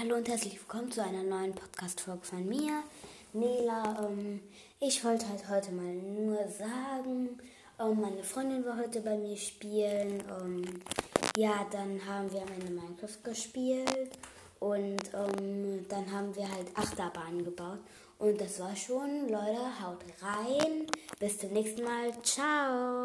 Hallo und herzlich willkommen zu einer neuen Podcast-Folge von mir, Nela. Ähm, ich wollte halt heute mal nur sagen, ähm, meine Freundin war heute bei mir spielen. Ähm, ja, dann haben wir am Ende Minecraft gespielt und ähm, dann haben wir halt Achterbahnen gebaut. Und das war schon. Leute, haut rein. Bis zum nächsten Mal. Ciao.